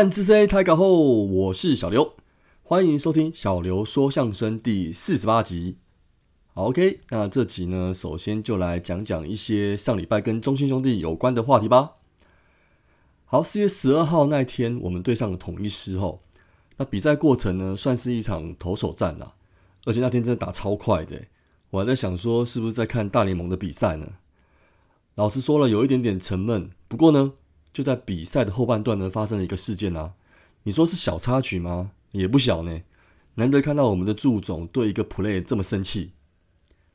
暗之 C 台稿后，我是小刘，欢迎收听小刘说相声第四十八集。，OK，那这集呢，首先就来讲讲一些上礼拜跟中心兄弟有关的话题吧。好，四月十二号那天，我们对上了统一师后，那比赛过程呢，算是一场投手战啦，而且那天真的打超快的，我还在想说，是不是在看大联盟的比赛呢？老实说了，有一点点沉闷，不过呢。就在比赛的后半段呢，发生了一个事件啊。你说是小插曲吗？也不小呢。难得看到我们的祝总对一个 play 这么生气。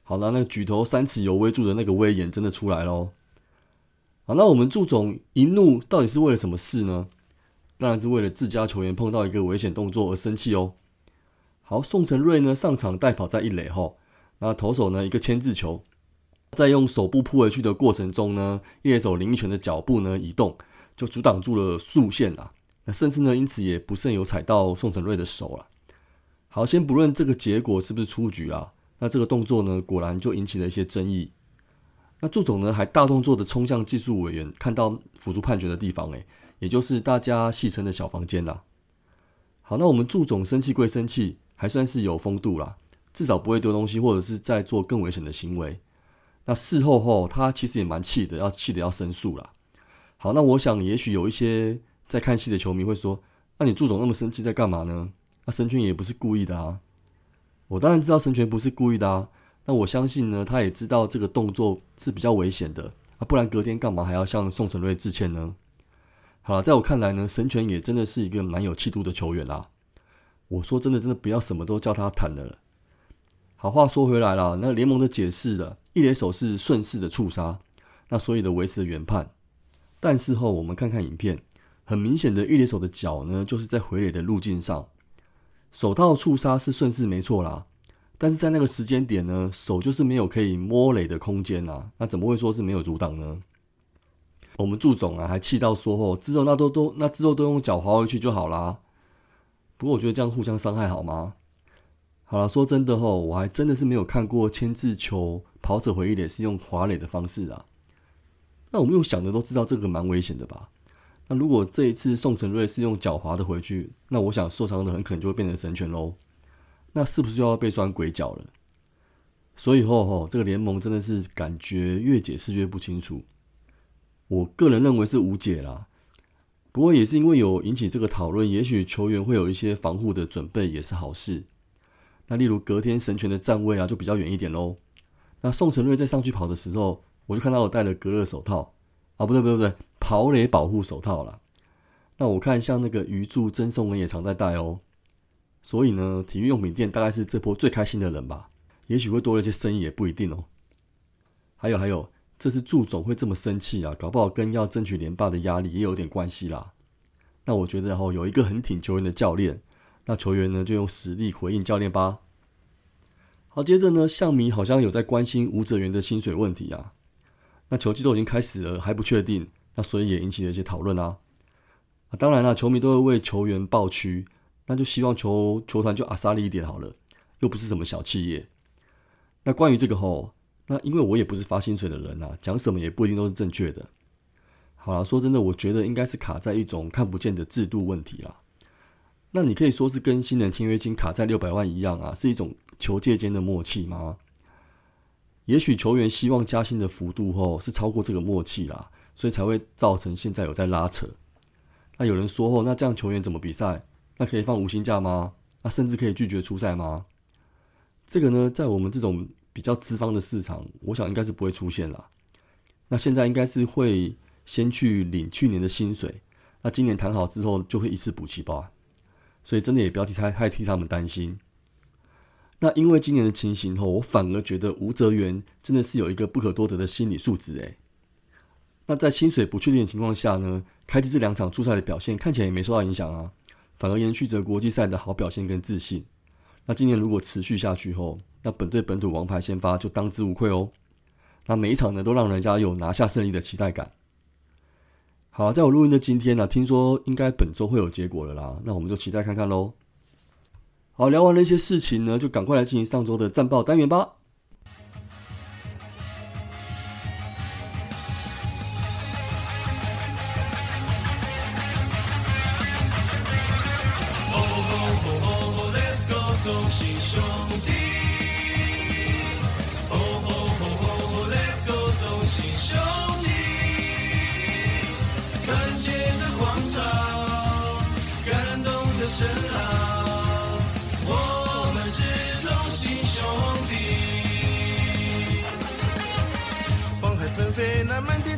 好了，那举头三尺有威助的那个威严真的出来喽。好，那我们祝总一怒到底是为了什么事呢？当然是为了自家球员碰到一个危险动作而生气哦。好，宋承瑞呢上场带跑在一垒后，那投手呢一个牵制球。在用手部扑回去的过程中呢，猎手林奕泉的脚步呢移动，就阻挡住了速线啊。那甚至呢，因此也不慎有踩到宋承瑞的手了。好，先不论这个结果是不是出局啊，那这个动作呢，果然就引起了一些争议。那祝总呢，还大动作的冲向技术委员看到辅助判决的地方，诶，也就是大家戏称的小房间啦。好，那我们祝总生气归生气，还算是有风度啦，至少不会丢东西或者是在做更危险的行为。那事后后，他其实也蛮气的，要气的要申诉了。好，那我想也许有一些在看戏的球迷会说：“那你祝总那么生气在干嘛呢？”那神权也不是故意的啊。我当然知道神权不是故意的啊。那我相信呢，他也知道这个动作是比较危险的啊，不然隔天干嘛还要向宋承瑞致歉呢？好了，在我看来呢，神权也真的是一个蛮有气度的球员啦。我说真的，真的不要什么都叫他谈的了。好话说回来了，那联盟的解释了。一垒手是顺势的触杀，那所以的维持了原判。但事后我们看看影片，很明显的，一垒手的脚呢，就是在回垒的路径上。手套触杀是顺势没错啦，但是在那个时间点呢，手就是没有可以摸垒的空间啊，那怎么会说是没有阻挡呢？我们祝总啊，还气到说哦，之后那都都那之后都用脚滑回去就好啦。不过我觉得这样互相伤害好吗？好了，说真的吼，我还真的是没有看过牵制球跑者回忆垒是用滑垒的方式啊。那我们用想的都知道这个蛮危险的吧？那如果这一次宋承瑞是用脚滑的回去，那我想受伤的很可能就会变成神拳喽。那是不是就要被拴鬼脚了？所以吼吼，这个联盟真的是感觉越解释越不清楚。我个人认为是无解啦。不过也是因为有引起这个讨论，也许球员会有一些防护的准备，也是好事。那例如隔天神拳的站位啊，就比较远一点喽。那宋承瑞在上去跑的时候，我就看到我戴了隔热手套啊，不对不对不对，跑垒保护手套了。那我看像那个鱼柱曾颂文也常在戴哦。所以呢，体育用品店大概是这波最开心的人吧。也许会多了一些生意也不一定哦。还有还有，这次祝总会这么生气啊，搞不好跟要争取连霸的压力也有点关系啦。那我觉得哦，有一个很挺球员的教练。那球员呢，就用实力回应教练吧。好，接着呢，象迷好像有在关心吴哲源的薪水问题啊。那球季都已经开始了，还不确定，那所以也引起了一些讨论啊。啊，当然了，球迷都会为球员抱屈，那就希望球球团就阿萨利一点好了，又不是什么小企业。那关于这个吼，那因为我也不是发薪水的人啊，讲什么也不一定都是正确的。好了，说真的，我觉得应该是卡在一种看不见的制度问题啦。那你可以说是跟新人签约金卡在六百万一样啊，是一种球界间的默契吗？也许球员希望加薪的幅度后是超过这个默契啦，所以才会造成现在有在拉扯。那有人说后，那这样球员怎么比赛？那可以放无薪假吗？那甚至可以拒绝出赛吗？这个呢，在我们这种比较资方的市场，我想应该是不会出现啦。那现在应该是会先去领去年的薪水，那今年谈好之后就会一次补齐吧。所以真的也不要替太太替他们担心。那因为今年的情形后，我反而觉得吴泽源真的是有一个不可多得的心理素质诶。那在薪水不确定的情况下呢，开机这两场初赛的表现看起来也没受到影响啊，反而延续着国际赛的好表现跟自信。那今年如果持续下去后，那本队本土王牌先发就当之无愧哦。那每一场呢，都让人家有拿下胜利的期待感。好，在我录音的今天呢，听说应该本周会有结果了啦，那我们就期待看看喽。好，聊完了一些事情呢，就赶快来进行上周的战报单元吧。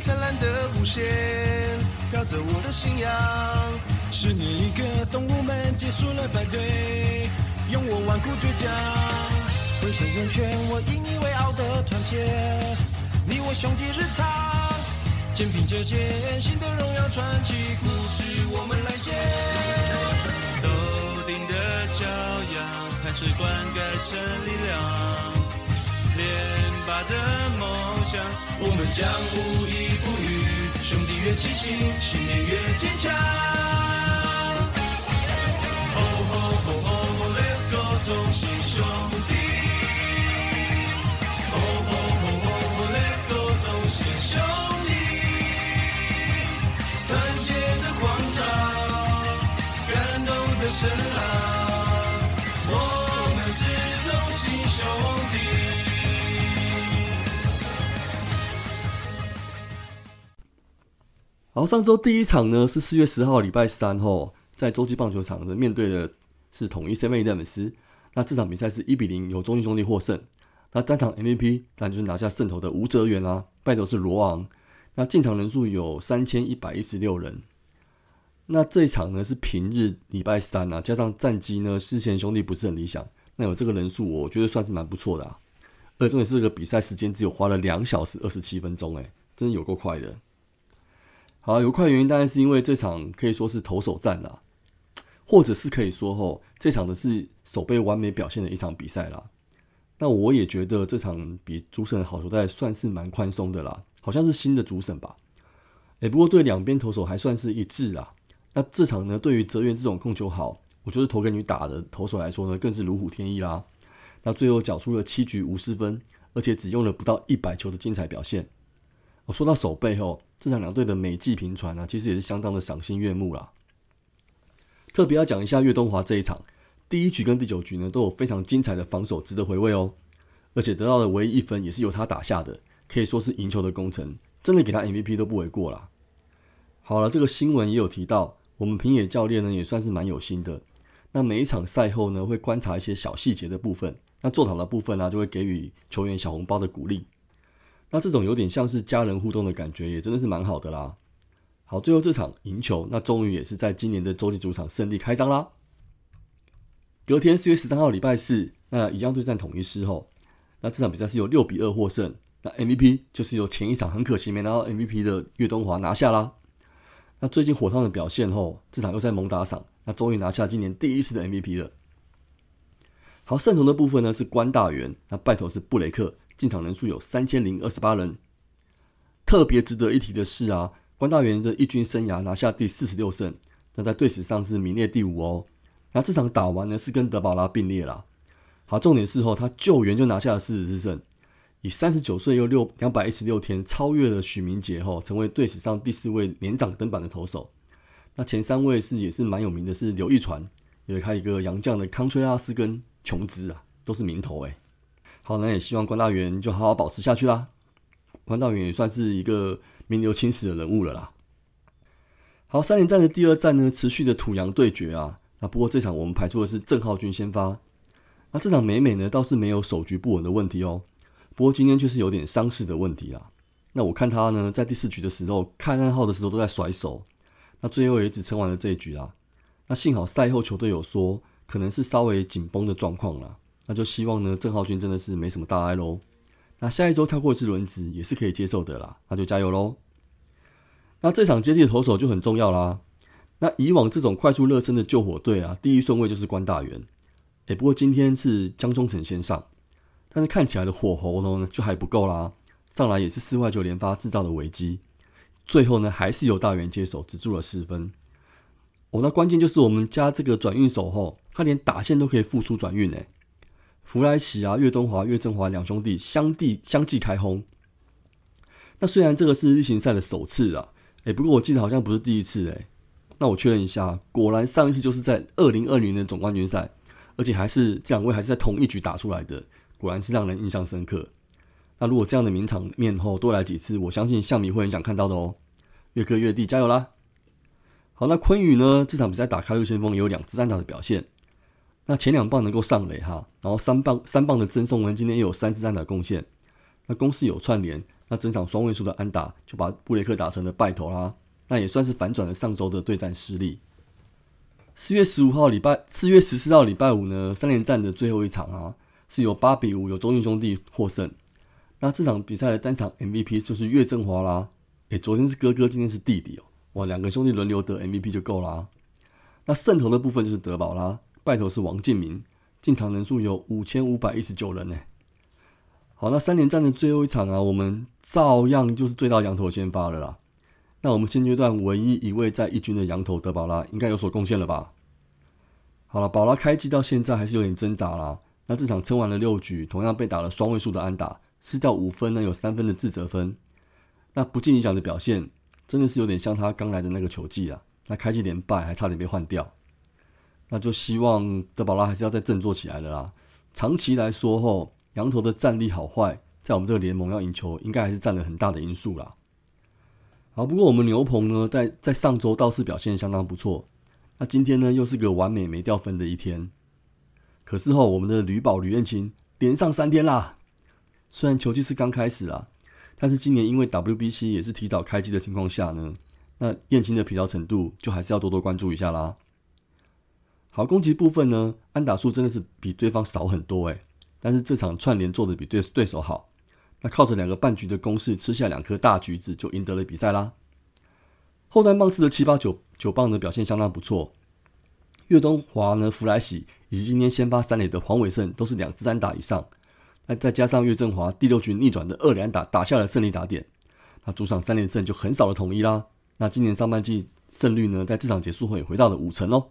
灿烂的弧线，飘着我的信仰。十年一个，动物们结束了排队，用我顽固倔强，挥手圆圈，我引以为傲的团结。你我兄弟日常，肩并着肩，新的荣耀传奇故事我们来写。头顶的骄阳，汗水灌溉成力量。连拔的我们将无依不语。兄弟越齐心，信念越坚强。好，上周第一场呢是四月十号礼拜三吼，在洲际棒球场的面对的是统一 CBA 的粉丝。那这场比赛是一比零由中信兄弟获胜。那单场 MVP 当然就是拿下胜投的吴哲源啦，败投是罗昂。那进场人数有三千一百一十六人。那这一场呢是平日礼拜三啊，加上战绩呢之前兄弟不是很理想，那有这个人数，我觉得算是蛮不错的啊。而重点是这个比赛时间只有花了两小时二十七分钟，诶，真的有够快的。好，有快原因当然是因为这场可以说是投手战啦，或者是可以说吼，这场的是守备完美表现的一场比赛啦。那我也觉得这场比主审好球带算是蛮宽松的啦，好像是新的主审吧。哎，不过对两边投手还算是一致啊。那这场呢，对于泽源这种控球好，我觉得投给你打的投手来说呢，更是如虎添翼啦。那最后缴出了七局无失分，而且只用了不到一百球的精彩表现。我说到守备后。这场两队的美技频传啊，其实也是相当的赏心悦目啦。特别要讲一下岳东华这一场，第一局跟第九局呢都有非常精彩的防守，值得回味哦。而且得到的唯一一分也是由他打下的，可以说是赢球的功臣，真的给他 MVP 都不为过啦。好了，这个新闻也有提到，我们平野教练呢也算是蛮有心的。那每一场赛后呢，会观察一些小细节的部分，那做好的部分呢，就会给予球员小红包的鼓励。那这种有点像是家人互动的感觉，也真的是蛮好的啦。好，最后这场赢球，那终于也是在今年的洲际主场胜利开张啦。隔天四月十三号礼拜四，那一样对战统一狮后，那这场比赛是由六比二获胜，那 MVP 就是由前一场很可惜没拿到 MVP 的岳东华拿下啦。那最近火烫的表现后，这场又在猛打赏，那终于拿下今年第一次的 MVP 了。好，胜投的部分呢是关大元，那败投是布雷克。进场人数有三千零二十八人。特别值得一提的是啊，关大元的一军生涯拿下第四十六胜，那在队史上是名列第五哦。那这场打完呢，是跟德保拉并列了。好，重点是后他救援就拿下了四十四胜，以三十九岁又六两百一十六天超越了许明杰后，成为队史上第四位年长登板的投手。那前三位是也是蛮有名的，是刘毅传，也开一个洋将的康崔拉斯跟琼兹啊，都是名头诶。好，那也希望关大元就好好保持下去啦。关大元也算是一个名留青史的人物了啦。好，三连战的第二战呢，持续的土洋对决啊。那不过这场我们排出的是郑浩君先发。那这场美美呢倒是没有手局不稳的问题哦。不过今天却是有点伤势的问题啊。那我看他呢，在第四局的时候看暗号的时候都在甩手。那最后也只撑完了这一局啊。那幸好赛后球队有说，可能是稍微紧绷的状况了。那就希望呢，郑浩君真的是没什么大碍喽。那下一周跳过一次轮子也是可以接受的啦，那就加油喽。那这场接替的投手就很重要啦。那以往这种快速热身的救火队啊，第一顺位就是关大元。哎，不过今天是江中诚先上，但是看起来的火候呢就还不够啦。上来也是四坏球连发制造的危机，最后呢还是由大元接手，只住了四分。哦，那关键就是我们家这个转运手后，他连打线都可以复出转运诶。弗莱喜啊、岳东华、岳振华两兄弟相继相继开轰。那虽然这个是例行赛的首次啊，哎，不过我记得好像不是第一次诶。那我确认一下，果然上一次就是在二零二零年总冠军赛，而且还是这两位还是在同一局打出来的，果然是让人印象深刻。那如果这样的名场面后多来几次，我相信象迷会很想看到的哦。岳哥岳弟加油啦！好，那昆宇呢？这场比赛打开路先锋也有两支单打的表现。那前两棒能够上垒哈，然后三棒三棒的曾颂文今天也有三支单打贡献。那攻势有串联，那整场双位数的安打就把布雷克打成了败头啦。那也算是反转了上周的对战失利。四月十五号礼拜，四月十四号礼拜五呢，三连战的最后一场啊，是由八比五由中信兄弟获胜。那这场比赛的单场 MVP 就是岳振华啦。诶，昨天是哥哥，今天是弟弟哦。哇，两个兄弟轮流得 MVP 就够啦。那胜投的部分就是德保啦，败投是王敬明，进场人数有五千五百一十九人呢。好，那三连战的最后一场啊，我们照样就是追到羊头先发了啦。那我们现阶段唯一一位在一军的羊头德保拉应该有所贡献了吧？好了，宝拉开机到现在还是有点挣扎啦。那这场撑完了六局，同样被打了双位数的安打，失掉五分呢，有三分的自责分。那不尽理想的表现。真的是有点像他刚来的那个球季啊，那开季连败还差点被换掉，那就希望德保拉还是要再振作起来了啦。长期来说后，羊头的战力好坏，在我们这个联盟要赢球，应该还是占了很大的因素啦。好，不过我们牛棚呢，在在上周倒是表现相当不错，那今天呢又是个完美没掉分的一天。可是后我们的吕宝吕彦青连上三天啦，虽然球季是刚开始啊。但是今年因为 WBC 也是提早开机的情况下呢，那燕青的疲劳程度就还是要多多关注一下啦。好，攻击部分呢，安打数真的是比对方少很多诶，但是这场串联做的比对对手好，那靠着两个半局的攻势吃下两颗大橘子就赢得了比赛啦。后段棒次的七八九九棒的表现相当不错，岳东华呢、弗莱喜以及今天先发三垒的黄伟胜都是两支安打以上。那再加上岳振华第六局逆转的二连打打下了胜利打点，那主场三连胜就很少的统一啦。那今年上半季胜率呢，在这场结束后也回到了五成哦。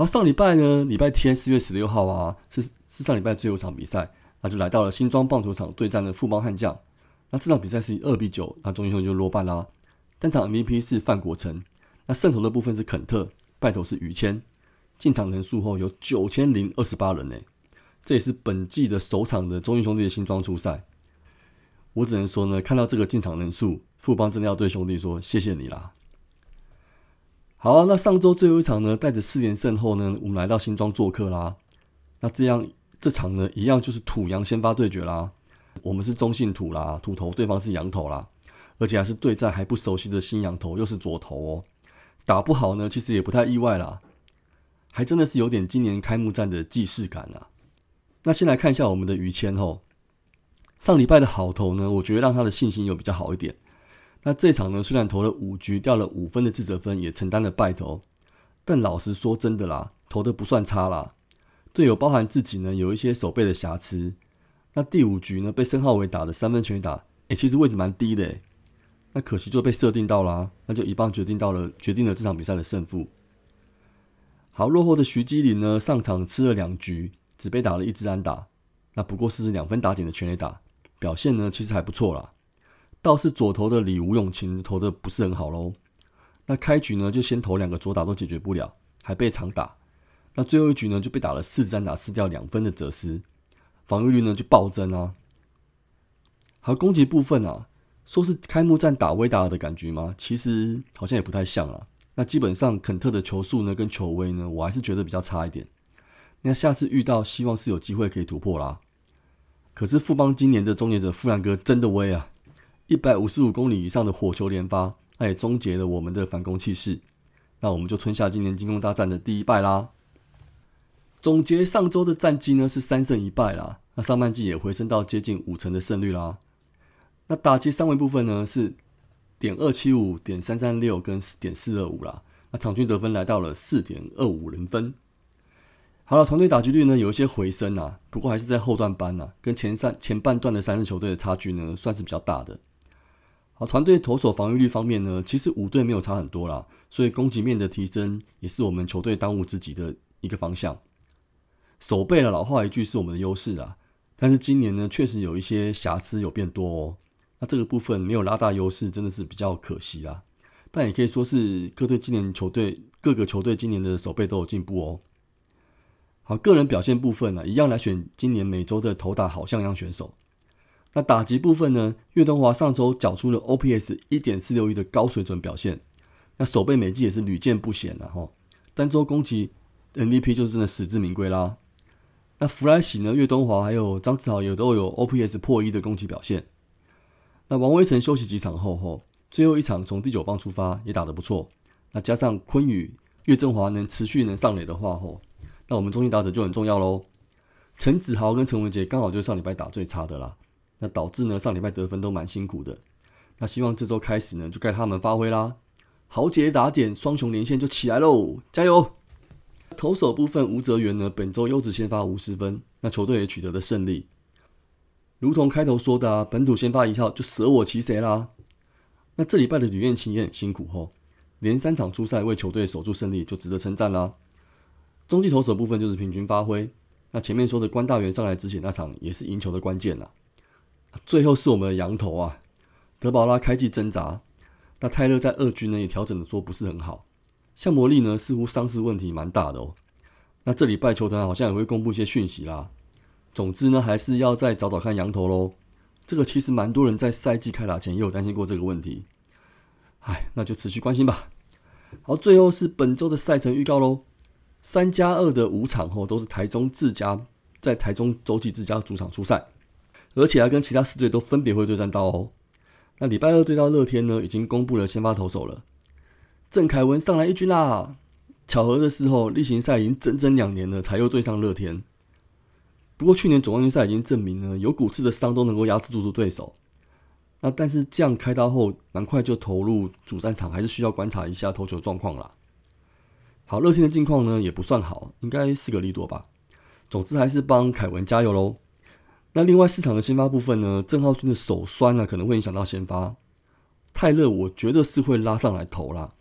好，上礼拜呢，礼拜天四月十六号啊，是是上礼拜最后一场比赛，那就来到了新庄棒球场对战的富邦悍将。那这场比赛是以二比九，那中英雄就落败啦。单场 MVP 是范国成，那胜投的部分是肯特，败投是于谦。进场人数后有九千零二十八人呢。这也是本季的首场的中英兄弟的新装出赛，我只能说呢，看到这个进场人数，富邦真的要对兄弟说谢谢你啦。好啊，那上周最后一场呢，带着四连胜后呢，我们来到新庄做客啦。那这样这场呢，一样就是土洋先发对决啦。我们是中信土啦，土头，对方是羊头啦，而且还是对战还不熟悉的新羊头，又是左头哦，打不好呢，其实也不太意外啦，还真的是有点今年开幕战的既视感啊。那先来看一下我们的于谦吼，上礼拜的好投呢，我觉得让他的信心有比较好一点。那这场呢，虽然投了五局掉了五分的自责分，也承担了败投，但老实说真的啦，投的不算差啦。队友包含自己呢，有一些手背的瑕疵。那第五局呢，被申浩伟打的三分全打，诶，其实位置蛮低的，那可惜就被设定到啦，那就一棒决定到了，决定了这场比赛的胜负。好，落后的徐基林呢，上场吃了两局。只被打了一支安打，那不过是两分打点的全垒打，表现呢其实还不错啦。倒是左投的李吴永琴投的不是很好喽。那开局呢就先投两个左打都解决不了，还被长打。那最后一局呢就被打了四支安打，失掉两分的泽斯，防御率呢就暴增啊。好，攻击部分啊，说是开幕战打威达尔的感觉吗？其实好像也不太像了。那基本上肯特的球速呢跟球威呢，我还是觉得比较差一点。那下次遇到，希望是有机会可以突破啦。可是富邦今年的终结者富兰哥真的威啊！一百五十五公里以上的火球连发，那也终结了我们的反攻气势。那我们就吞下今年进攻大战的第一败啦。总结上周的战绩呢，是三胜一败啦。那上半季也回升到接近五成的胜率啦。那打击三围部分呢，是点二七五、点三三六跟点四二五啦。那场均得分来到了四点二五零分。好了，团队打击率呢有一些回升啊，不过还是在后段班呐，跟前三前半段的三支球队的差距呢算是比较大的。好，团队投手防御率方面呢，其实五队没有差很多啦，所以攻击面的提升也是我们球队当务之急的一个方向。守备了，老话一句是我们的优势啊，但是今年呢，确实有一些瑕疵有变多哦。那这个部分没有拉大优势，真的是比较可惜啊。但也可以说是各队今年球队各个球队今年的守备都有进步哦。好，个人表现部分呢，一样来选今年每周的投打好像样选手。那打击部分呢？岳东华上周缴出了 OPS 一点四六一的高水准表现，那守备美技也是屡见不鲜的哈。单周攻击 MVP 就是真的实至名归啦。那弗莱喜呢？岳东华还有张志豪也都有 OPS 破一的攻击表现。那王威成休息几场后，后最后一场从第九棒出发也打得不错。那加上昆宇、岳振华能持续能上垒的话，吼，那我们中心打者就很重要喽。陈子豪跟陈文杰刚好就是上礼拜打最差的啦。那导致呢，上礼拜得分都蛮辛苦的。那希望这周开始呢，就该他们发挥啦。豪杰打点，双雄连线就起来喽，加油！投手部分，吴泽源呢，本周优质先发五十分，那球队也取得了胜利。如同开头说的啊，本土先发一号就舍我其谁啦。那这礼拜的吕彦青也很辛苦吼，连三场出赛为球队守住胜利，就值得称赞啦。中继投手部分就是平均发挥。那前面说的关大元上来之前那场也是赢球的关键啦。最后是我们的羊头啊，德保拉开季挣扎，那泰勒在二军呢也调整的说不是很好，像魔力呢似乎伤势问题蛮大的哦。那这礼拜球团好像也会公布一些讯息啦。总之呢，还是要再找找看羊头喽。这个其实蛮多人在赛季开打前也有担心过这个问题。唉，那就持续关心吧。好，最后是本周的赛程预告喽。三加二的五场后都是台中自家在台中洲际自家主场出赛。而且还跟其他四队都分别会对战到哦。那礼拜二对到乐天呢，已经公布了先发投手了。郑凯文上来一军啦。巧合的时候，例行赛已经整整两年了，才又对上乐天。不过去年总冠军赛已经证明了，有骨刺的伤都能够压制住对手。那但是这样开刀后，蛮快就投入主战场，还是需要观察一下投球状况啦。好，乐天的近况呢也不算好，应该是个利多吧。总之还是帮凯文加油喽。那另外市场的先发部分呢？郑浩君的手酸呢，可能会影响到先发。泰勒我觉得是会拉上来投啦。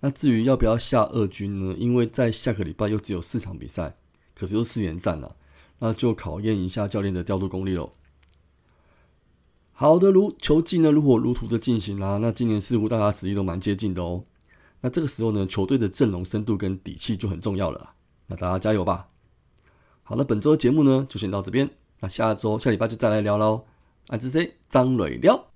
那至于要不要下二军呢？因为在下个礼拜又只有四场比赛，可是又四连战了，那就考验一下教练的调度功力喽。好的，如球季呢如火如荼的进行啦。那今年似乎大家实力都蛮接近的哦。那这个时候呢，球队的阵容深度跟底气就很重要了。那大家加油吧。好了，本周的节目呢就先到这边。那下周下礼拜就再来聊喽，啊，这是张磊聊。